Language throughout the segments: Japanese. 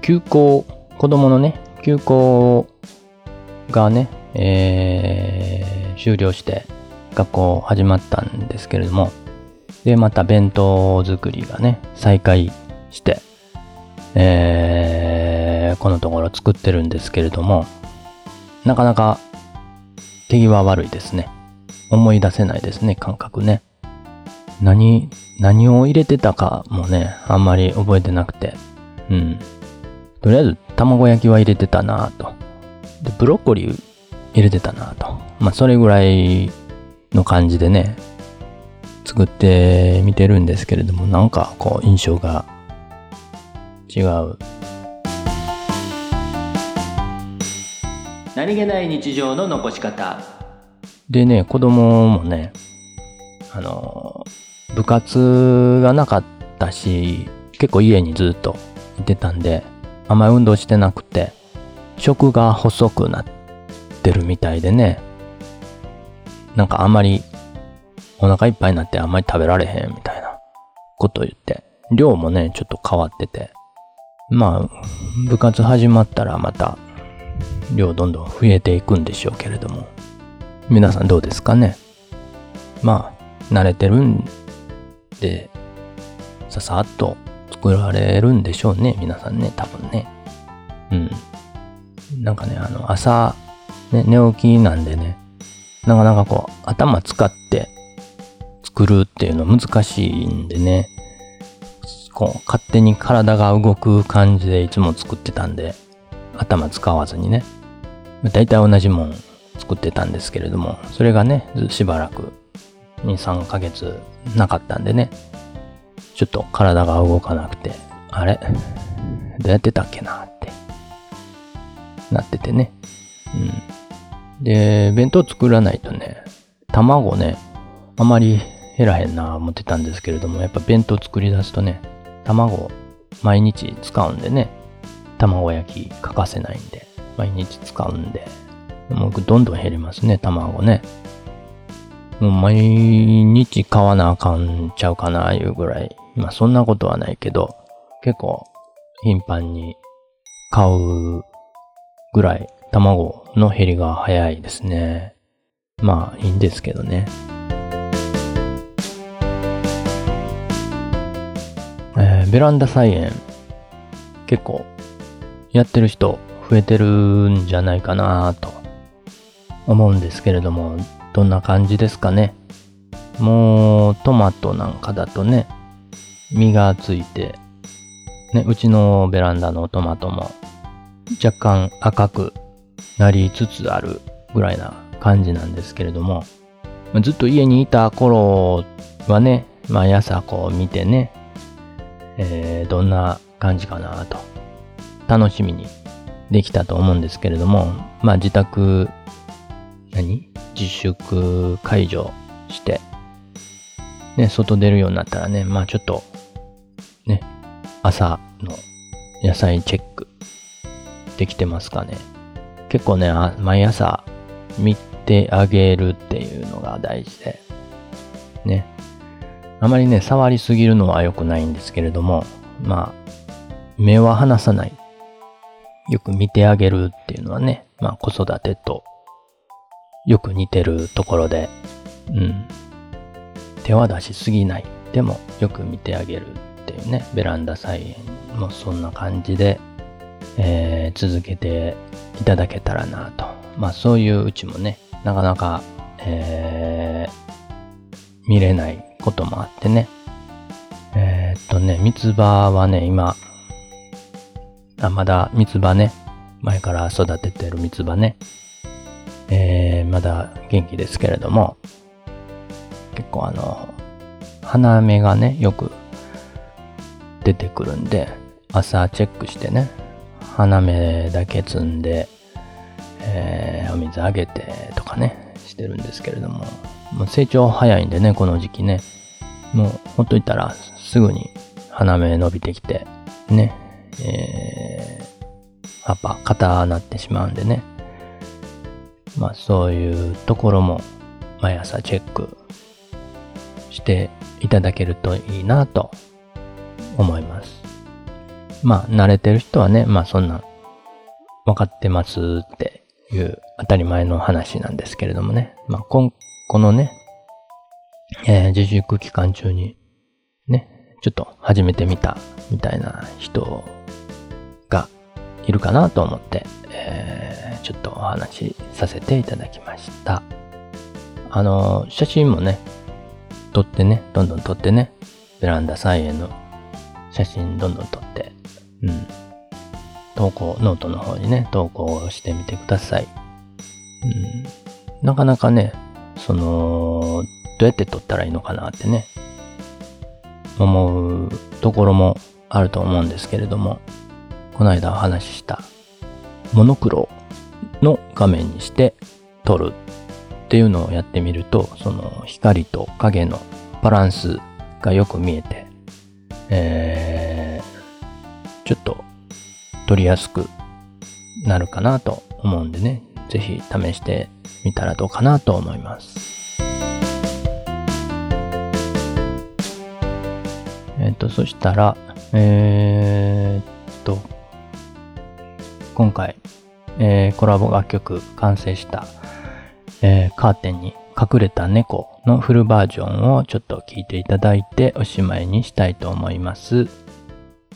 休校、子供のね、休校がね、えー、終了して学校始まったんですけれども、で、また弁当作りがね、再開して、えー、このところ作ってるんですけれども、なかなか手際悪いですね。思い出せないですね、感覚ね。何、何を入れてたかもね、あんまり覚えてなくて。うん。とりあえず、卵焼きは入れてたなと。で、ブロッコリー入れてたなと。まあ、それぐらいの感じでね、作ってみてるんですけれども、なんかこう、印象が違う。何気ない日常の残し方。でね、子供もね、あの、部活がなかったし、結構家にずっといてたんで、あんまり運動してなくて、食が細くなってるみたいでね、なんかあんまりお腹いっぱいになってあんまり食べられへんみたいなことを言って、量もね、ちょっと変わってて、まあ、部活始まったらまた量どんどん増えていくんでしょうけれども、皆さんどうですかね。まあ、慣れてるんで、ささっと作られるんでしょうね、皆さんね、多分ね。うん。なんかね、あの、朝、ね、寝起きなんでね、なかなかこう、頭使って作るっていうの難しいんでね、こう、勝手に体が動く感じでいつも作ってたんで、頭使わずにね、大体同じもん作ってたんですけれども、それがね、しばらく2、3ヶ月なかったんでね、ちょっと体が動かなくて、あれ？どうやってたっけなってなっててね。うん。で、弁当作らないとね、卵ね、あまり減らへんな思ってたんですけれども、やっぱ弁当作り出すとね、卵毎日使うんでね、卵焼き欠かせないんで、毎日使うんで、もうどんどん減りますね、卵ね。もう毎日買わなあかんちゃうかな、いうぐらい。まあそんなことはないけど、結構頻繁に買うぐらい卵の減りが早いですね。まあいいんですけどね。えー、ベランダ菜園結構やってる人増えてるんじゃないかなと思うんですけれども、どんな感じですかね。もうトマトなんかだとね、実がついて、ね、うちのベランダのトマトも若干赤くなりつつあるぐらいな感じなんですけれども、ずっと家にいた頃はね、毎朝こう見てね、えー、どんな感じかなと、楽しみにできたと思うんですけれども、まあ自宅、何？自粛解除して、ね、外出るようになったらね、まあちょっと、ね、朝の野菜チェックできてますかね。結構ね、毎朝見てあげるっていうのが大事で、ね。あまりね、触りすぎるのは良くないんですけれども、まあ、目は離さない。よく見てあげるっていうのはね、まあ子育てとよく似てるところで、うん。手は出しすぎない。でもよく見てあげるっていうね、ベランダ菜園もそんな感じで、えー、続けていただけたらなと。まあそういううちもね、なかなか、えー、見れないこともあってね。えー、っとね、三つ葉はね、今、あ、まだ三つ葉ね、前から育ててる三つ葉ね、えー、まだ元気ですけれども、結構あの、花芽がね、よく出てくるんで、朝チェックしてね、花芽だけ摘んで、えー、お水あげてとかね、してるんですけれども、もう成長早いんでね、この時期ね、もうほっといたらすぐに花芽伸びてきて、ね、えー、葉っぱ硬なってしまうんでね、まあそういうところも毎朝チェックしていただけるといいなと思います。まあ、慣れてる人はね、まあそんな、分かってますっていう当たり前の話なんですけれどもね。まあ、ここのね、えー、自粛期間中に、ね、ちょっと始めてみたみたいな人がいるかなと思って、えー、ちょっとお話しさせていただきました。あの、写真もね、撮ってね、どんどん撮ってね、ベランダ菜園の写真どんどん撮って、うん。投稿、ノートの方にね、投稿してみてください。うん。なかなかね、その、どうやって撮ったらいいのかなってね、思うところもあると思うんですけれども、この間お話ししたモノクロの画面にして撮るっていうのをやってみると、その光と影のバランスがよく見えて、えー、ちょっと撮りやすくなるかなと思うんでね、ぜひ試してみたらどうかなと思います。えっ、と、そしたら、えー、っと、今回、えー、コラボ楽曲完成した、えー、カーテンに隠れた猫のフルバージョンをちょっと聞いていただいておしまいにしたいと思います。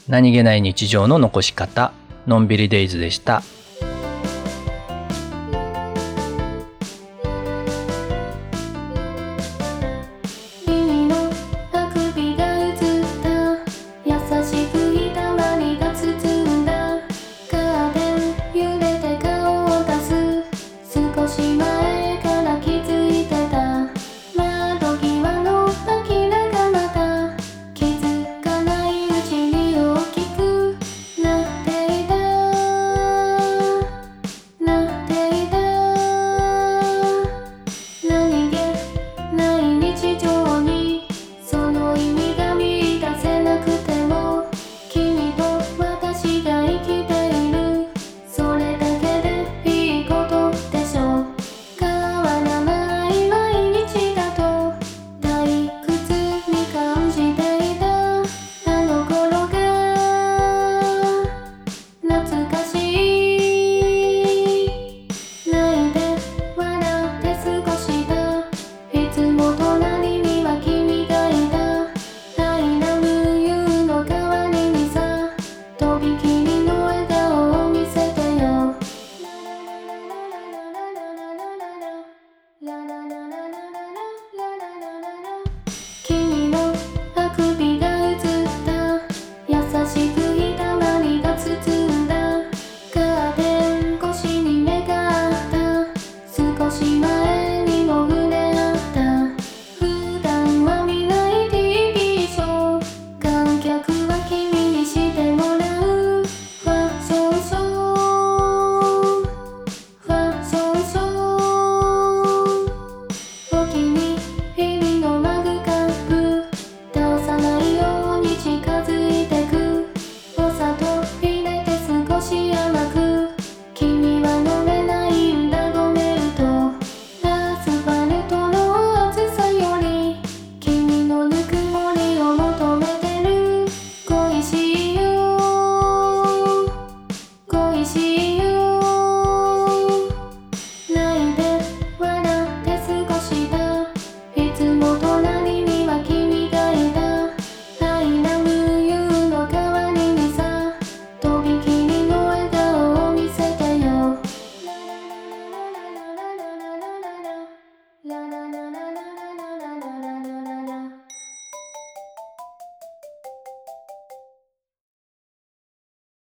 何気ない日常の残し方、のんびりデイズでした。